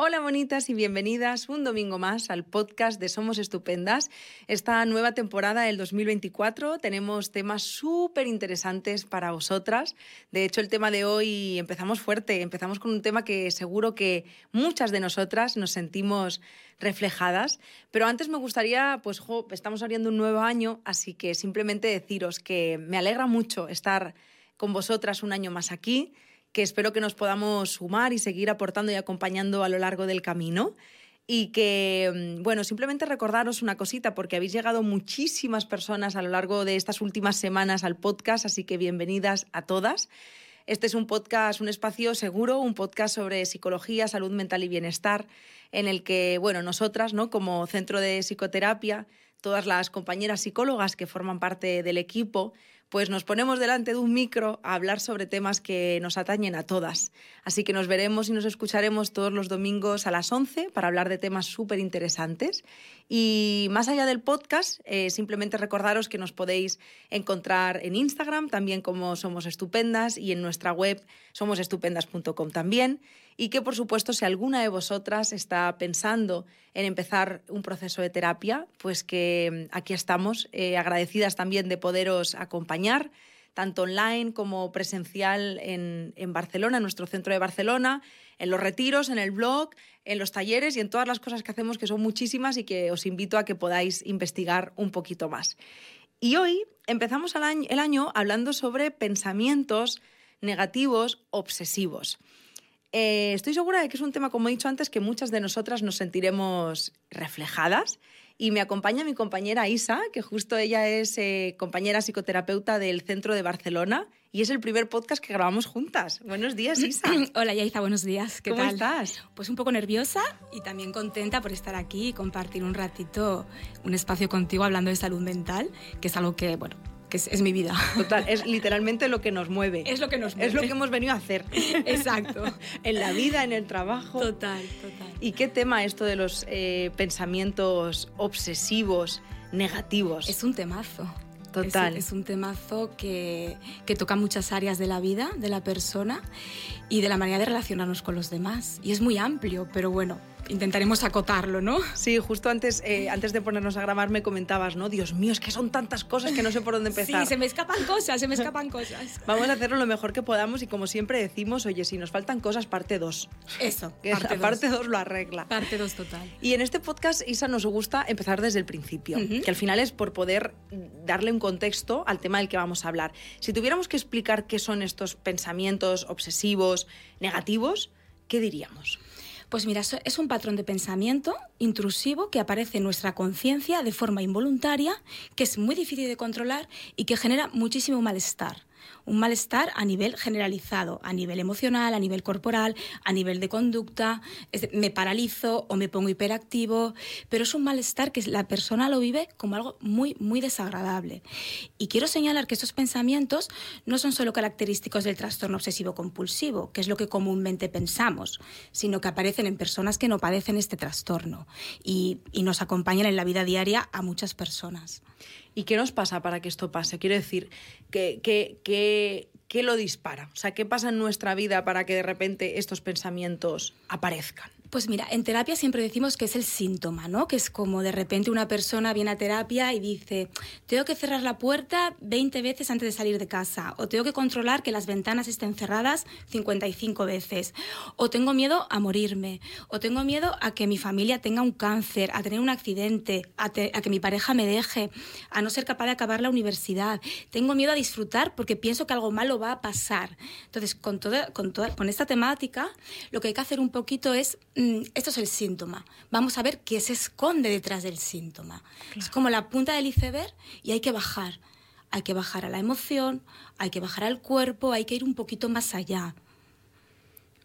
Hola bonitas y bienvenidas un domingo más al podcast de Somos Estupendas. Esta nueva temporada del 2024 tenemos temas súper interesantes para vosotras. De hecho, el tema de hoy empezamos fuerte, empezamos con un tema que seguro que muchas de nosotras nos sentimos reflejadas. Pero antes me gustaría, pues estamos abriendo un nuevo año, así que simplemente deciros que me alegra mucho estar con vosotras un año más aquí que espero que nos podamos sumar y seguir aportando y acompañando a lo largo del camino. Y que, mm, bueno, simplemente recordaros una cosita, porque habéis llegado muchísimas personas a lo largo de estas últimas semanas al podcast, así que bienvenidas a todas. Este es un podcast, un espacio seguro, un podcast sobre psicología, salud mental y bienestar, en el que, bueno, nosotras, ¿no? Como centro de psicoterapia, todas las compañeras psicólogas que forman parte del equipo, pues nos ponemos delante de un micro a hablar sobre temas que nos atañen a todas. Así que nos veremos y nos escucharemos todos los domingos a las 11 para hablar de temas súper interesantes. Y más allá del podcast, eh, simplemente recordaros que nos podéis encontrar en Instagram, también como Somos Estupendas, y en nuestra web somosestupendas.com también y que por supuesto si alguna de vosotras está pensando en empezar un proceso de terapia, pues que mm, aquí estamos, eh, agradecidas también de poderos acompañar, tanto online como presencial en, Barcelona, en nuestro centro de Barcelona, en los retiros, en el blog, en los talleres y en todas las cosas que hacemos, que son muchísimas y que os invito a que podáis investigar un poquito más. Y hoy empezamos el año hablando sobre pensamientos negativos obsesivos. Eh, estoy segura de que es un tema, como he dicho antes, que muchas de nosotras nos sentiremos reflejadas. Y me acompaña mi compañera Isa, que justo ella es eh, compañera psicoterapeuta del Centro de Barcelona y es el primer podcast que grabamos juntas. Buenos días, Isa. Hola, Yaiza, buenos días. ¿Qué ¿Cómo estás? Pues un poco nerviosa y también contenta por estar aquí y compartir un ratito, un espacio contigo hablando de salud mental, que es algo que, bueno, que es, mi vida. Total, es literalmente lo que nos mueve. Es lo que nos mueve. Es lo que hemos venido a hacer. Exacto. en la vida, en el trabajo. Total, total. ¿Y qué tema esto de los eh, pensamientos obsesivos, negativos? Es un temazo. Total. Es, un temazo que, que, toca muchas áreas de la vida de la persona y de la manera de relacionarnos con los demás. Y es muy amplio, pero bueno, intentaremos acotarlo, ¿no? Sí, justo antes, eh, antes de ponernos a grabar me comentabas, ¿no? Dios mío, es que son tantas cosas que no sé por dónde empezar. Sí, se me escapan cosas, se me escapan cosas. Vamos a hacerlo lo mejor que podamos y como siempre decimos, oye, si nos faltan cosas, parte 2. Eso, que parte 2 lo arregla. Parte 2 total. Y en este podcast, Isa, nos gusta empezar desde el principio, que al final es por poder darle un contexto al tema del que vamos a hablar. Si tuviéramos que explicar qué son estos pensamientos obsesivos, negativos, ¿qué diríamos? Pues mira, es un patrón de pensamiento intrusivo que aparece en nuestra conciencia de forma involuntaria, que es muy difícil de controlar y que genera muchísimo malestar un malestar a nivel generalizado, a nivel emocional, a nivel corporal, a nivel de conducta, me paralizo o me pongo hiperactivo, pero es un malestar que la persona lo vive como algo muy, muy desagradable. Y quiero señalar que estos pensamientos no son solo característicos del trastorno obsesivo compulsivo, que es lo que comúnmente pensamos, sino que aparecen en personas que no padecen este trastorno y, y nos acompañan en la vida diaria a muchas personas. ¿Y qué nos pasa para que esto pase? Quiero decir, ¿qué, qué, lo dispara? O sea, ¿qué pasa en nuestra vida para que de repente estos pensamientos aparezcan? Pues mira, en terapia siempre decimos que es el síntoma, ¿no? Que es como de repente una persona viene a terapia y dice, tengo que cerrar la puerta 20 veces antes de salir de casa, o tengo que controlar que las ventanas estén cerradas 55 veces, o tengo miedo a morirme, o tengo miedo a que mi familia tenga un cáncer, a tener un accidente, a, que mi pareja me deje, a no ser capaz de acabar la universidad, tengo miedo a disfrutar porque pienso que algo malo va a pasar. Entonces, con, toda, con, toda, con esta temática, lo que hay que hacer un poquito es esto es el síntoma. Vamos a ver qué se esconde detrás del síntoma. Es como la punta del iceberg y hay que bajar. Hay que bajar a la emoción, hay que bajar al cuerpo, hay que ir un poquito más allá.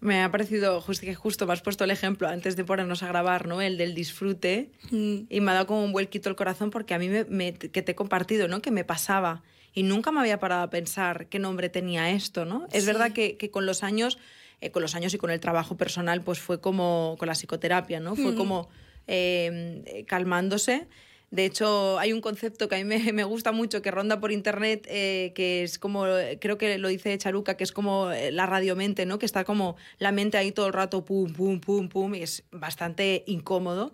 Me ha parecido justo que justo me has puesto el ejemplo antes de ponernos a grabar, ¿no? El del disfrute. Mm. Y me ha dado como un vuelquito el corazón porque a mí me, que te he compartido, ¿no? Que me pasaba. Y nunca me había parado a pensar qué nombre tenía esto, ¿no? Es verdad que, que con los años eh, con los años y con el trabajo personal, pues fue como con la psicoterapia, ¿no? Fue como em, calmándose. De hecho, hay un concepto que a mí me, gusta mucho, que ronda por internet, eh, que es como, creo que lo dice Charuca, que es como eh, la radiomente, ¿no? Que está como la mente ahí todo el rato, pum, pum, pum, pum, y es bastante incómodo.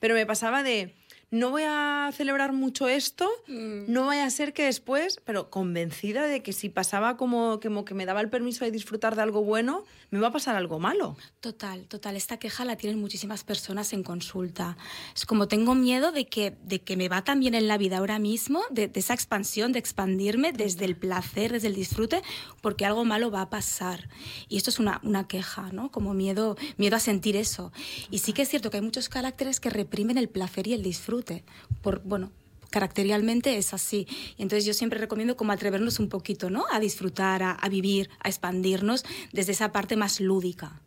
Pero me pasaba de no voy a celebrar mucho esto, mm. no vaya a ser que después, pero convencida de que si pasaba como, como, que me daba el permiso de disfrutar de algo bueno, me va a pasar algo malo. Total, total. Esta queja la tienen muchísimas personas en consulta. Es como tengo miedo de que, de que me va tan bien en la vida ahora mismo, de, esa expansión, de expandirme desde el placer, desde el disfrute, porque algo malo va a pasar. Y esto es una, una queja, ¿no? Como miedo, miedo a sentir eso. Y sí que es cierto que hay muchos caracteres que reprimen el placer y el disfrute por, bueno, caracterialmente es así. Entonces yo siempre recomiendo como atrevernos un poquito, ¿no? A disfrutar, a, vivir, a expandirnos desde esa parte más lúdica.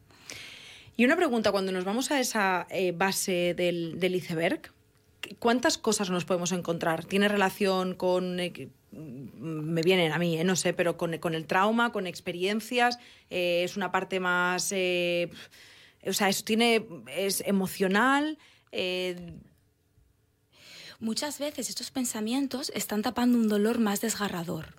Y una pregunta, cuando nos vamos a esa eh, base del, iceberg, ¿cuántas cosas nos podemos encontrar? ¿Tiene relación con... Eh, me vienen a mí, eh, no sé, pero con, el trauma, con experiencias, es una parte más... o sea, eso tiene, es emocional, Muchas veces estos pensamientos están tapando un dolor más desgarrador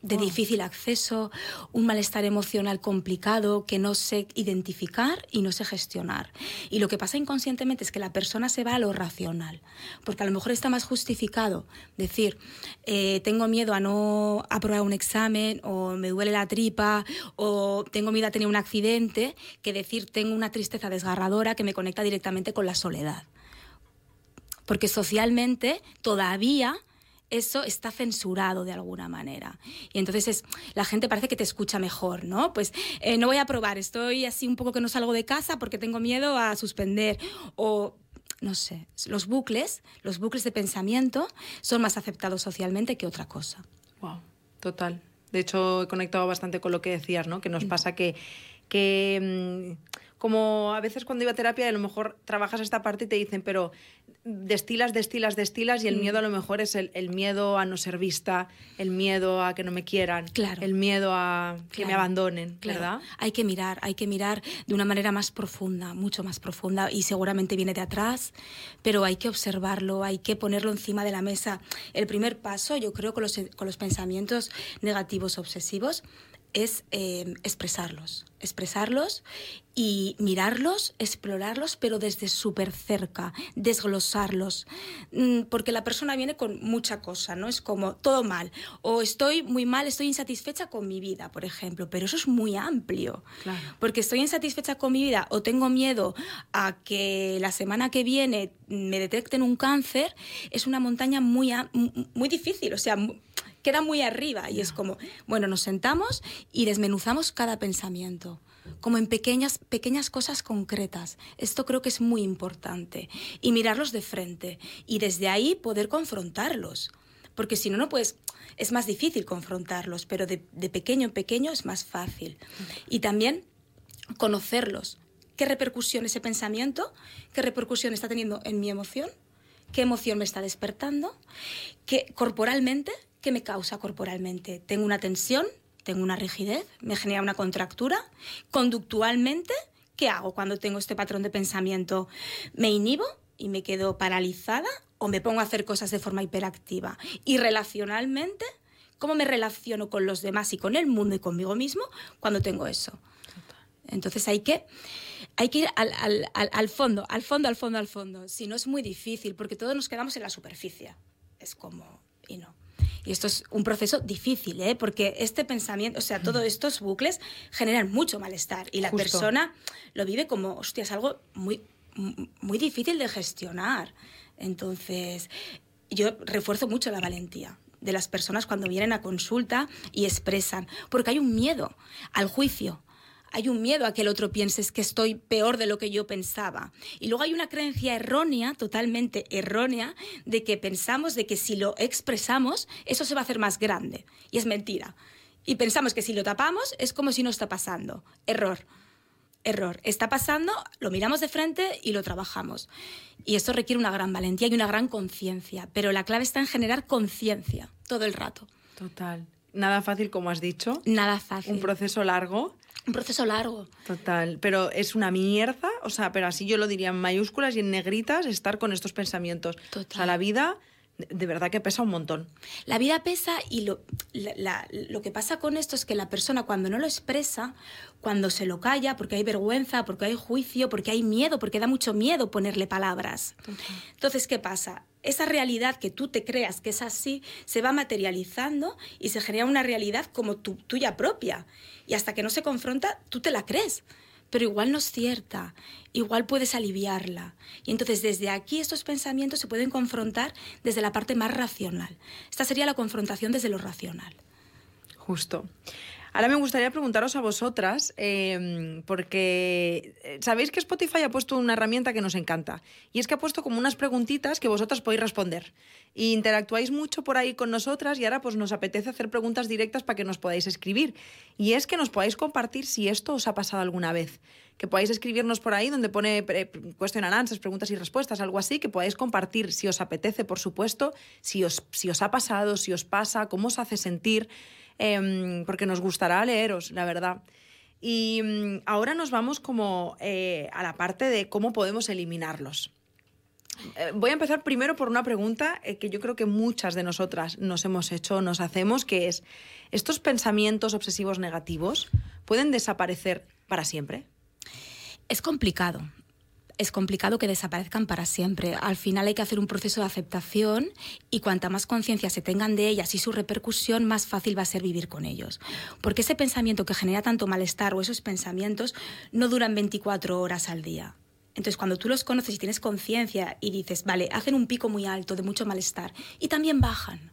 de oh. difícil acceso, un malestar emocional complicado que no sé identificar y no sé gestionar. Y lo que pasa inconscientemente es que la persona se va a lo racional, porque a lo mejor está más justificado decir, eh, tengo miedo a no aprobar un examen, o me duele la tripa, o tengo miedo a tener un accidente, que decir, tengo una tristeza desgarradora que me conecta directamente con la soledad porque socialmente todavía eso está censurado de alguna manera. Y entonces es, la gente parece que te escucha mejor, ¿no? Pues eh, no voy a probar, estoy así un poco que no salgo de casa porque tengo miedo a suspender. O, no sé, los bucles, los bucles de pensamiento son más aceptados socialmente que otra cosa. Wow, total. De hecho, he conectado bastante con lo que decías, ¿no? Que nos mm. pasa que, que mm, como a veces cuando iba a terapia a lo mejor trabajas esta parte y te dicen, pero destilas, destilas, destilas y el mm. miedo a lo mejor es el, miedo a no ser vista, el miedo a que no me quieran, el miedo a que me abandonen, ¿verdad? Hay que mirar, hay que mirar de una manera más profunda, mucho más profunda y seguramente viene de atrás, pero hay que observarlo, hay que ponerlo encima de la mesa. El primer paso, yo creo, con los, con los pensamientos negativos obsesivos es eh, expresarlos, expresarlos y mirarlos, explorarlos, pero desde súper cerca, desglosarlos, mm, porque la persona viene con mucha cosa, ¿no? Es como todo mal, o estoy muy mal, estoy insatisfecha con mi vida, por ejemplo, pero eso es muy amplio, porque estoy insatisfecha con mi vida o tengo miedo a que la semana que viene me detecten un cáncer, es una montaña muy, muy difícil, o sea, queda muy arriba y es como, bueno, nos sentamos y desmenuzamos cada pensamiento, como en pequeñas, pequeñas cosas concretas. Esto creo que es muy importante. Y mirarlos de frente y desde ahí poder confrontarlos. Porque si no, no puedes, es más difícil confrontarlos, pero de, de pequeño en pequeño es más fácil. Y también conocerlos. ¿Qué repercusión ese pensamiento, qué repercusión está teniendo en mi emoción? ¿Qué emoción me está despertando? ¿Qué corporalmente ¿Qué me causa corporalmente? Tengo una tensión, tengo una rigidez, me genera una contractura. Conductualmente, ¿qué hago cuando tengo este patrón de pensamiento? ¿Me inhibo y me quedo paralizada o me pongo a hacer cosas de forma hiperactiva? Y relacionalmente, ¿cómo me relaciono con los demás y con el mundo y conmigo mismo cuando tengo eso? Entonces hay que, hay que ir al, al, fondo, al fondo, al fondo, al fondo. Si no es muy difícil, porque todos nos quedamos en la superficie. Es como, y no. Y esto es un proceso difícil, ¿eh? porque este pensamiento, o sea, todos estos bucles generan mucho malestar y la persona lo vive como, hostia, es algo muy, muy difícil de gestionar. Entonces, yo refuerzo mucho la valentía de las personas cuando vienen a consulta y expresan, porque hay un miedo al juicio, hay un miedo a que el otro piense que estoy peor de lo que yo pensaba. Y luego hay una creencia errónea, totalmente errónea, de que pensamos de que si lo expresamos, eso se va a hacer más grande. Y es mentira. Y pensamos que si lo tapamos es como si no está pasando. Error. Error. Está pasando, lo miramos de frente y lo trabajamos. Y esto requiere una gran valentía y una gran conciencia. Pero la clave está en generar conciencia todo el rato. Total Nada fácil, como has dicho. Nada fácil. Un proceso largo. Un proceso largo. Total, pero es una mierda, o sea, pero así yo lo diría en mayúsculas y en negritas, estar con estos pensamientos. Total. O sea, la vida de verdad que pesa un montón. La vida pesa y lo, la, lo que pasa con esto es que la persona cuando no lo expresa, cuando se lo calla, porque hay vergüenza, porque hay juicio, porque hay miedo, porque da mucho miedo ponerle palabras. Entonces, ¿qué pasa? Esa realidad que tú te creas que es así, se va materializando y se genera una realidad como tu, tuya propia. Y hasta que no se confronta, tú te la crees pero igual no es cierta, igual puedes aliviarla. Y entonces desde aquí estos pensamientos se pueden confrontar desde la parte más racional. Esta sería la confrontación desde lo racional. Justo. Ahora me gustaría preguntaros a vosotras, em, porque eh, sabéis que Spotify ha puesto una herramienta que nos encanta, y es que ha puesto como unas preguntitas que vosotras podéis responder. Y interactuáis mucho por ahí con nosotras y ahora pues nos apetece hacer preguntas directas para que nos podáis escribir. Y es que nos podáis compartir si esto os ha pasado alguna vez. Que podáis escribirnos por ahí donde pone question and answers, preguntas y respuestas, algo así, que podáis compartir si os apetece, por supuesto, si os, si os ha pasado, si os pasa, cómo os hace sentir. Em, porque nos gustará leeros, la verdad. Y mm, ahora nos vamos como eh, a la parte de cómo podemos eliminarlos. Eh, voy a empezar primero por una pregunta eh, que yo creo que muchas de nosotras nos hemos hecho, nos hacemos, que es, ¿estos pensamientos obsesivos negativos pueden desaparecer para siempre? Es complicado es complicado que desaparezcan para siempre. Al final hay que hacer un proceso de aceptación y cuanta más conciencia se tengan de ellas y su repercusión, más fácil va a ser vivir con ellos. Porque ese pensamiento que genera tanto malestar o esos pensamientos no duran 24 horas al día. Entonces, cuando tú los conoces y tienes conciencia y dices, vale, hacen un pico muy alto de mucho malestar y también bajan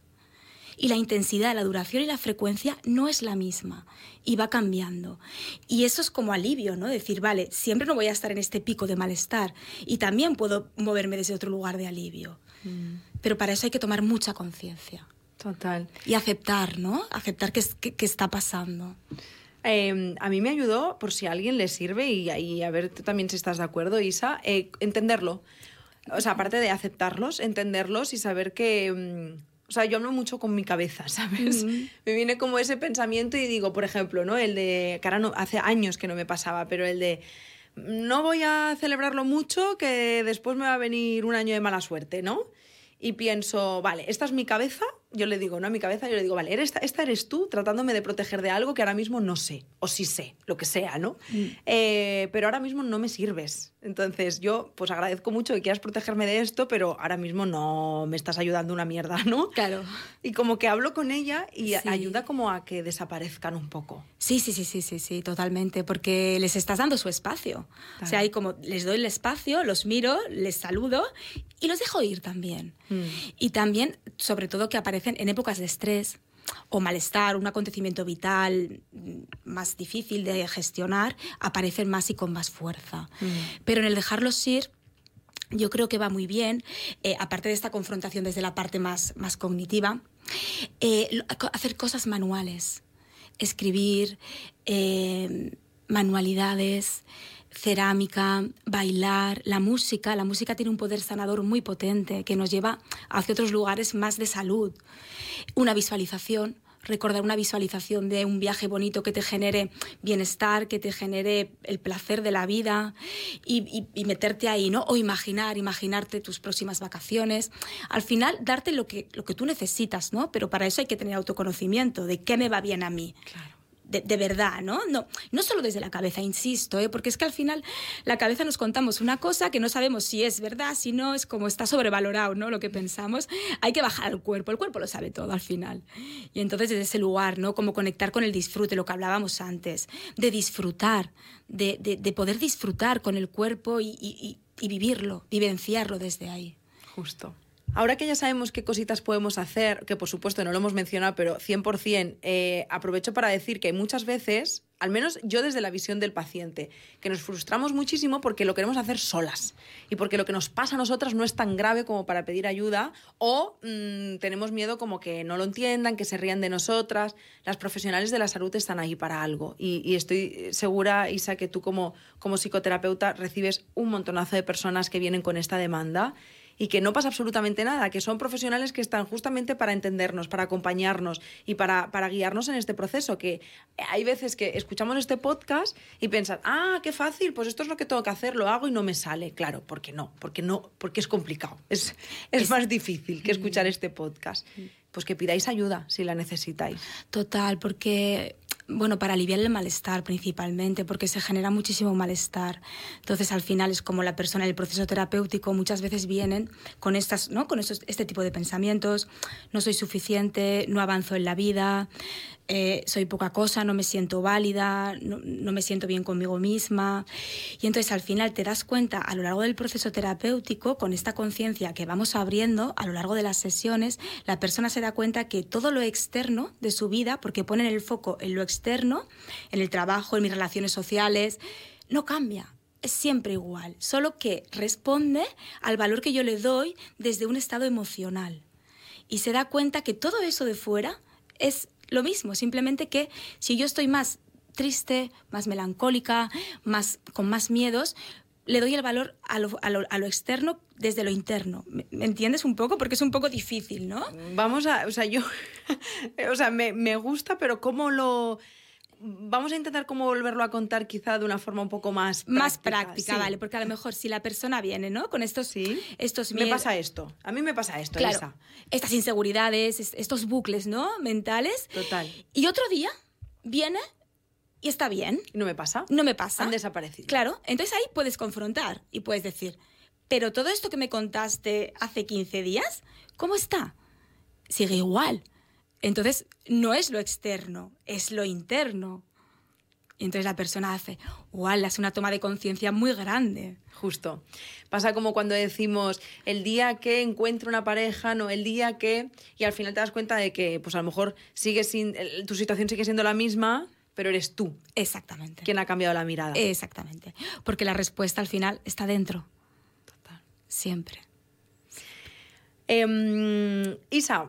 y la intensidad, la duración y la frecuencia no es la misma y va cambiando. Y eso es como alivio, ¿no? Decir, vale, siempre no voy a estar en este pico de malestar y también puedo moverme desde otro lugar de alivio. Mm. Pero para eso hay que tomar mucha conciencia. Total. Y aceptar, ¿no? Aceptar qué, está pasando. Em, a mí me ayudó, por si a alguien le sirve, y, a ver tú también si estás de acuerdo, Isa, eh, entenderlo. O sea, aparte de aceptarlos, entenderlos y saber que... Mm, o sea, yo hablo mucho con mi cabeza, ¿sabes? Me viene como ese pensamiento y digo, por ejemplo, ¿no? El de, que ahora no, hace años que no me pasaba, pero el de, no voy a celebrarlo mucho, que después me va a venir un año de mala suerte, ¿no? Y pienso, vale, esta es mi cabeza, yo le digo, no a mi cabeza, yo le digo, vale, esta, esta eres tú tratándome de proteger de algo que ahora mismo no sé, o sí sé, lo que sea, ¿no? Mm. Eh, pero ahora mismo no me sirves. Entonces yo pues agradezco mucho que quieras protegerme de esto, pero ahora mismo no me estás ayudando una mierda, ¿no? Claro. Y como que hablo con ella y ayuda como a que desaparezcan un poco. Sí, sí, sí, sí, sí, sí, totalmente, porque les estás dando su espacio. O sea, hay como les doy el espacio, los miro, les saludo y los dejo ir también. Mm. Y también, sobre todo, que en épocas de estrés o malestar, un acontecimiento vital más difícil de gestionar, aparecen más y con más fuerza. Mm. Pero en el dejarlos ir, yo creo que va muy bien, eh, aparte de esta confrontación desde la parte más, más cognitiva, eh, hacer cosas manuales, escribir, eh, manualidades, cerámica, bailar, la música. La música tiene un poder sanador muy potente que nos lleva hacia otros lugares más de salud. Una visualización, recordar una visualización de un viaje bonito que te genere bienestar, que te genere el placer de la vida y, meterte ahí, ¿no? O imaginar, imaginarte tus próximas vacaciones. Al final, darte lo que, lo que tú necesitas, ¿no? Pero para eso hay que tener autoconocimiento de qué me va bien a mí. Claro de, verdad, ¿no? ¿no? No solo desde la cabeza, insisto, ¿eh? porque es que al final la cabeza nos contamos una cosa que no sabemos si es verdad, si no, es como está sobrevalorado, ¿no? Lo que pensamos. Hay que bajar al cuerpo, el cuerpo lo sabe todo al final. Y entonces desde ese lugar, ¿no? Como conectar con el disfrute, lo que hablábamos antes, de disfrutar, de, de, poder disfrutar con el cuerpo y, y, y vivirlo, vivenciarlo desde ahí. Justo. Ahora que ya sabemos qué cositas podemos hacer, que por supuesto no lo hemos mencionado, pero 100%, eh, aprovecho para decir que muchas veces, al menos yo desde la visión del paciente, que nos frustramos muchísimo porque lo queremos hacer solas y porque lo que nos pasa a nosotras no es tan grave como para pedir ayuda o mm, tenemos miedo como que no lo entiendan, que se rían de nosotras. Las profesionales de la salud están ahí para algo y, y estoy segura, Isa, que tú como, como psicoterapeuta recibes un montonazo de personas que vienen con esta demanda y que no pasa absolutamente nada, que son profesionales que están justamente para entendernos, para acompañarnos y para, para guiarnos en este proceso, que hay veces que escuchamos este podcast y piensan, ah, qué fácil, pues esto es lo que tengo que hacer, lo hago y no me sale. Claro, porque no, porque no, porque es complicado, es, es, más difícil que escuchar este podcast. Pues que pidáis ayuda si la necesitáis. Total, porque bueno, para aliviar el malestar principalmente, porque se genera muchísimo malestar. Entonces, al final es como la persona el proceso terapéutico muchas veces vienen con estas, ¿no? Con este tipo de pensamientos, no soy suficiente, no avanzo en la vida, eh, soy poca cosa, no me siento válida, no, no, me siento bien conmigo misma. Y entonces al final te das cuenta a lo largo del proceso terapéutico, con esta conciencia que vamos abriendo a lo largo de las sesiones, la persona se da cuenta que todo lo externo de su vida, porque ponen el foco en lo externo, en el trabajo, en mis relaciones sociales, no cambia. Es siempre igual, solo que responde al valor que yo le doy desde un estado emocional. Y se da cuenta que todo eso de fuera es lo mismo, simplemente que si yo estoy más triste, más melancólica, más, con más miedos, le doy el valor a lo, a lo, a lo externo desde lo interno. ¿Me, entiendes un poco? Porque es un poco difícil, ¿no? Vamos a, o sea, yo, o sea, me, me gusta, pero ¿cómo lo vamos a intentar cómo volverlo a contar quizá de una forma un poco más práctica. Más práctica, sí. vale, porque a lo mejor si la persona viene, ¿no? Con estos, sí. estos Me pasa esto, a mí me pasa esto, claro, Elisa. Estas inseguridades, estos bucles, ¿no? Mentales. Total. Y otro día viene y está bien. ¿Y no me pasa? No me pasa. Han desaparecido. Claro, entonces ahí puedes confrontar y puedes decir, pero todo esto que me contaste hace 15 días, ¿cómo está? Sigue igual. Entonces, no es lo externo, es lo interno. Y entonces la persona hace, wow, es una toma de conciencia muy grande. Justo. Pasa como cuando decimos el día que encuentro una pareja, no, el día que. Y al final te das cuenta de que, pues a lo mejor sigue sin, tu situación sigue siendo la misma, pero eres tú. Exactamente. Quien ha cambiado la mirada. Exactamente. Porque la respuesta al final está dentro. Total. Siempre. Eh, Isa,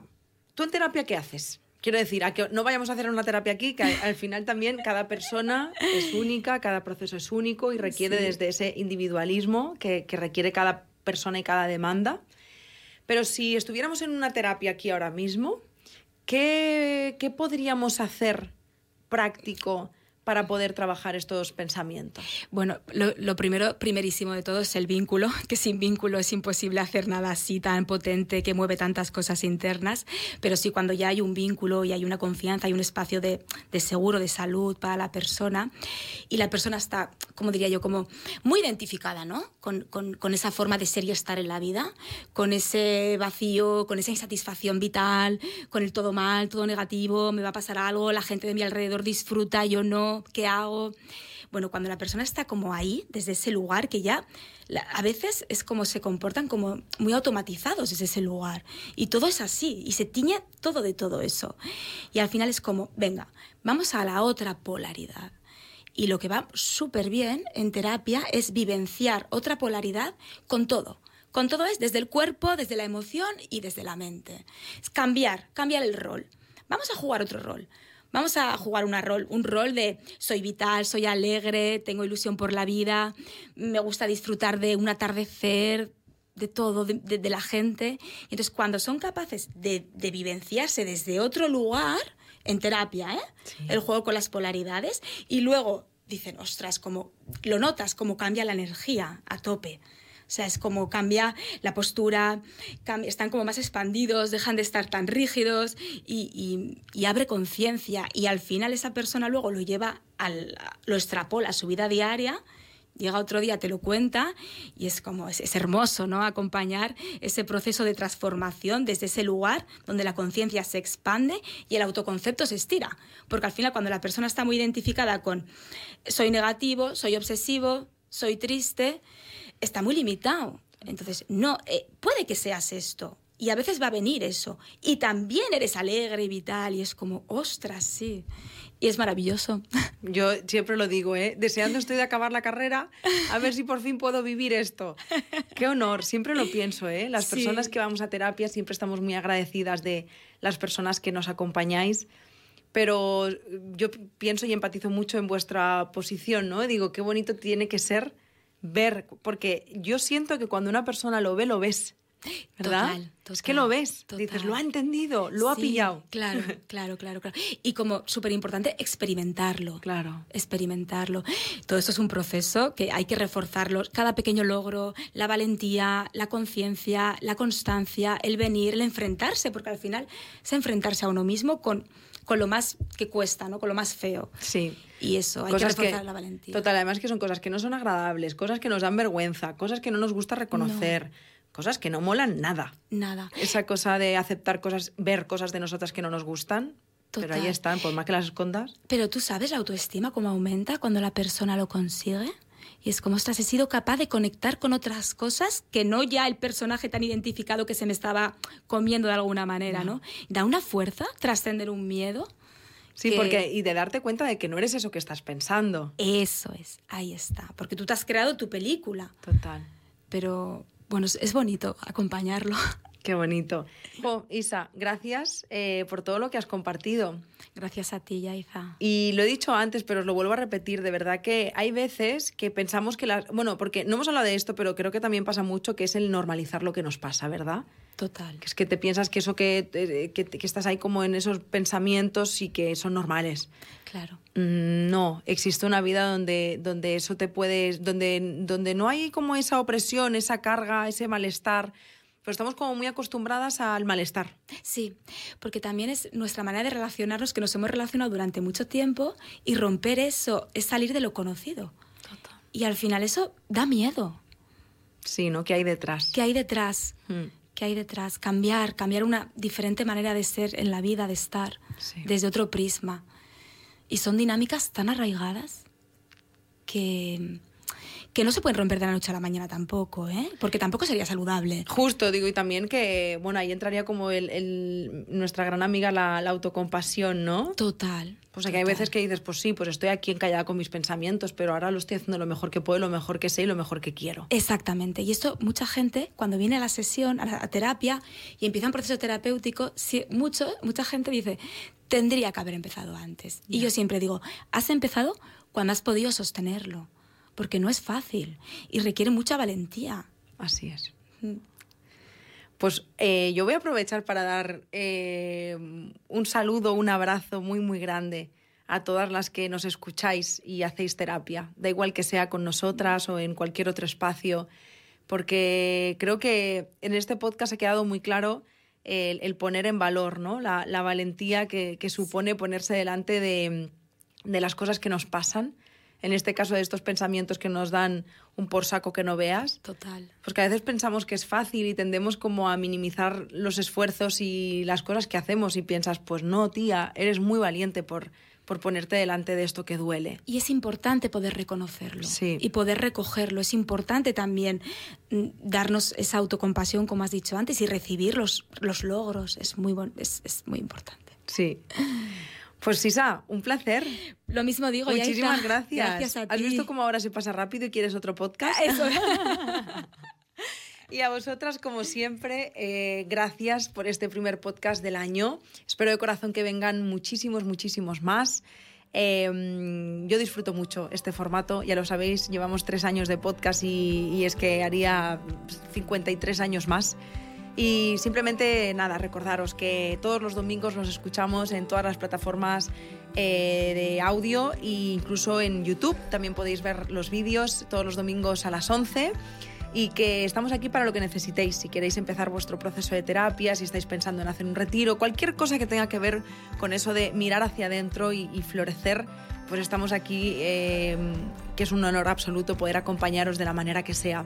¿tú en terapia qué haces? Quiero decir, a que no vayamos a hacer una terapia aquí, que al final también cada persona es única, cada proceso es único y requiere sí. desde ese individualismo que, que, requiere cada persona y cada demanda. Pero si estuviéramos en una terapia aquí ahora mismo, ¿qué, qué podríamos hacer práctico para poder trabajar estos pensamientos? Bueno, lo, primero, primerísimo de todo es el vínculo, que sin vínculo es imposible hacer nada así tan potente que mueve tantas cosas internas, pero sí cuando ya hay un vínculo y hay una confianza, hay un espacio de, de seguro, de salud para la persona y la persona está, como diría yo, como muy identificada, ¿no? Con, con, con esa forma de ser y estar en la vida, con ese vacío, con esa insatisfacción vital, con el todo mal, todo negativo, me va a pasar algo, la gente de mi alrededor disfruta, yo no, ¿qué hago? Bueno, cuando la persona está como ahí, desde ese lugar, que ya a veces es como se comportan como muy automatizados desde ese lugar. Y todo es así, y se tiñe todo de todo eso. Y al final es como, venga, vamos a la otra polaridad. Y lo que va súper bien en terapia es vivenciar otra polaridad con todo. Con todo es desde el cuerpo, desde la emoción y desde la mente. Es cambiar, cambiar el rol. Vamos a jugar otro rol. Vamos a jugar una rol, un rol de soy vital, soy alegre, tengo ilusión por la vida, me gusta disfrutar de un atardecer, de todo, de, de, de la gente. Y entonces, cuando son capaces de, de, vivenciarse desde otro lugar, en terapia, ¿eh? Sí. el juego con las polaridades, y luego dicen, ostras, como lo notas, como cambia la energía a tope. O sea, es como cambia la postura, cambia, están como más expandidos, dejan de estar tan rígidos y, y, abre conciencia. Y al final esa persona luego lo lleva, al, lo extrapola a su vida diaria llega otro día, te lo cuenta y es como, es, hermoso, ¿no? Acompañar ese proceso de transformación desde ese lugar donde la conciencia se expande y el autoconcepto se estira. Porque al final cuando la persona está muy identificada con soy negativo, soy obsesivo, soy triste, está muy limitado. Entonces, no, eh, puede que seas esto. Y a veces va a venir eso. Y también eres alegre y vital. Y es como, ostras, sí. Y es maravilloso. Yo siempre lo digo, ¿eh? Deseando estoy de acabar la carrera, a ver si por fin puedo vivir esto. Qué honor, siempre lo pienso, ¿eh? Las personas que vamos a terapia siempre estamos muy agradecidas de las personas que nos acompañáis. Pero yo pienso y empatizo mucho en vuestra posición, ¿no? Digo, qué bonito tiene que ser ver, porque yo siento que cuando una persona lo ve, lo ves. ¿Verdad? Total, Es que lo ves, total. dices, lo ha entendido, lo ha Sí, pillado. Claro, claro, claro, claro. Y como súper importante, experimentarlo. Claro. Experimentarlo. Todo esto es un proceso que hay que reforzarlo. Cada pequeño logro, la valentía, la conciencia, la constancia, el venir, el enfrentarse, porque al final es enfrentarse a uno mismo con, con lo más que cuesta, ¿no? Con lo más feo. Sí. Y eso, hay Cosas que reforzar la valentía. Total, además que son cosas que no son agradables, cosas que nos dan vergüenza, cosas que no nos gusta reconocer, cosas que no molan nada. Nada. Esa cosa de aceptar cosas, ver cosas de nosotras que no nos gustan, pero ahí Total. están, por más que las escondas. Pero tú sabes la autoestima cómo aumenta cuando la persona lo consigue. Y es como, ostras, he sido capaz de conectar con otras cosas que no ya el personaje tan identificado que se me estaba comiendo de alguna manera, ¿no? Da una fuerza trascender un miedo. Sí, que- porque y de darte cuenta de que no eres eso que estás pensando. Eso es, ahí está. Porque tú te has creado tu película. Total. Pero bueno, es, bonito acompañarlo. Qué bonito. Jo, Isa, gracias eh, por todo lo que has compartido. Gracias a ti, Yaiza. Y lo he dicho antes, pero os lo vuelvo a repetir, de verdad que hay veces que pensamos que las... Bueno, porque no hemos hablado de esto, pero creo que también pasa mucho, que es el normalizar lo que nos pasa, ¿verdad? Total. Es que te piensas que eso que, eh, que, que estás ahí como en esos pensamientos y que son normales. Claro. Mm, No, existe una vida donde, donde eso te puedes, donde, donde no hay como esa opresión, esa carga, ese malestar, pero estamos como muy acostumbradas al malestar. Sí, porque también es nuestra manera de relacionarnos que nos hemos relacionado durante mucho tiempo y romper eso es salir de lo conocido. Y al final eso da miedo. Sí, ¿no? ¿Qué hay detrás? ¿Qué hay detrás? Mm. ¿Qué hay detrás? Cambiar, cambiar una diferente manera de ser en la vida, de estar, Sí. desde otro prisma. Y son dinámicas tan arraigadas que, que no se pueden romper de la noche a la mañana tampoco, ¿eh? Porque tampoco sería saludable. Justo, digo, y también que, bueno, ahí entraría como el, el- nuestra gran amiga la, la autocompasión, ¿no? Total. O sea, que hay veces que dices, pues sí, pues estoy aquí encallada con mis pensamientos, pero ahora lo estoy haciendo lo mejor que puedo, lo mejor que sé y lo mejor que quiero. Exactamente. Y esto mucha gente, cuando viene a la sesión, a la a terapia, y empieza un proceso terapéutico, sí, mucho, mucha gente dice, tendría que haber empezado antes. Y yo siempre digo, has empezado cuando has podido sostenerlo, porque no es fácil y requiere mucha valentía. Así es. Pues eh, yo voy a aprovechar para dar eh, un saludo, un abrazo muy, muy grande a todas las que nos escucháis y hacéis terapia. Da igual que sea con nosotras o en cualquier otro espacio, porque creo que en este podcast ha quedado muy claro el, el poner en valor ¿no? la, la valentía que, que supone ponerse delante de, de las cosas que nos pasan. En este caso, de estos pensamientos que nos dan un por saco que no veas. Total. Pues que a veces pensamos que es fácil y tendemos como a minimizar los esfuerzos y las cosas que hacemos y piensas, pues no, tía, eres muy valiente por, por ponerte delante de esto que duele. Y es importante poder reconocerlo Sí. y poder recogerlo. Es importante también mm, darnos esa autocompasión, como has dicho antes, y recibir los, los logros. Es muy, es, es muy importante. Sí. Pues Sisa, un placer. Lo mismo digo, Muchísimas gracias. Gracias a ¿Has ti. visto cómo ahora se pasa rápido y quieres otro podcast? Eso. Y a vosotras, como siempre, eh, gracias por este primer podcast del año. Espero de corazón que vengan muchísimos, muchísimos más. Eh, yo disfruto mucho este formato, ya lo sabéis, llevamos tres años de podcast y, y es que haría 53 años más. Y simplemente nada, recordaros que todos los domingos nos escuchamos en todas las plataformas eh, de audio e incluso en YouTube. También podéis ver los vídeos todos los domingos a las 11 y que estamos aquí para lo que necesitéis. Si queréis empezar vuestro proceso de terapia, si estáis pensando en hacer un retiro, cualquier cosa que tenga que ver con eso de mirar hacia adentro y, florecer, pues estamos aquí, eh, que es un honor absoluto poder acompañaros de la manera que sea.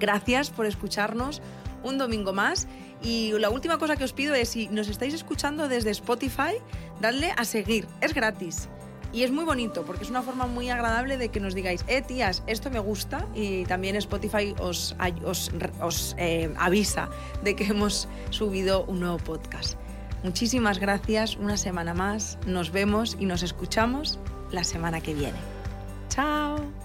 Gracias por escucharnos un domingo más. Y la última cosa que os pido es, si nos estáis escuchando desde Spotify, dadle a seguir. Es gratis. Y es muy bonito porque es una forma muy agradable de que nos digáis, eh, tías, esto me gusta. Y también Spotify os, os, os, eh, avisa de que hemos subido un nuevo podcast. Muchísimas gracias, una semana más. Nos vemos y nos escuchamos la semana que viene. Chao.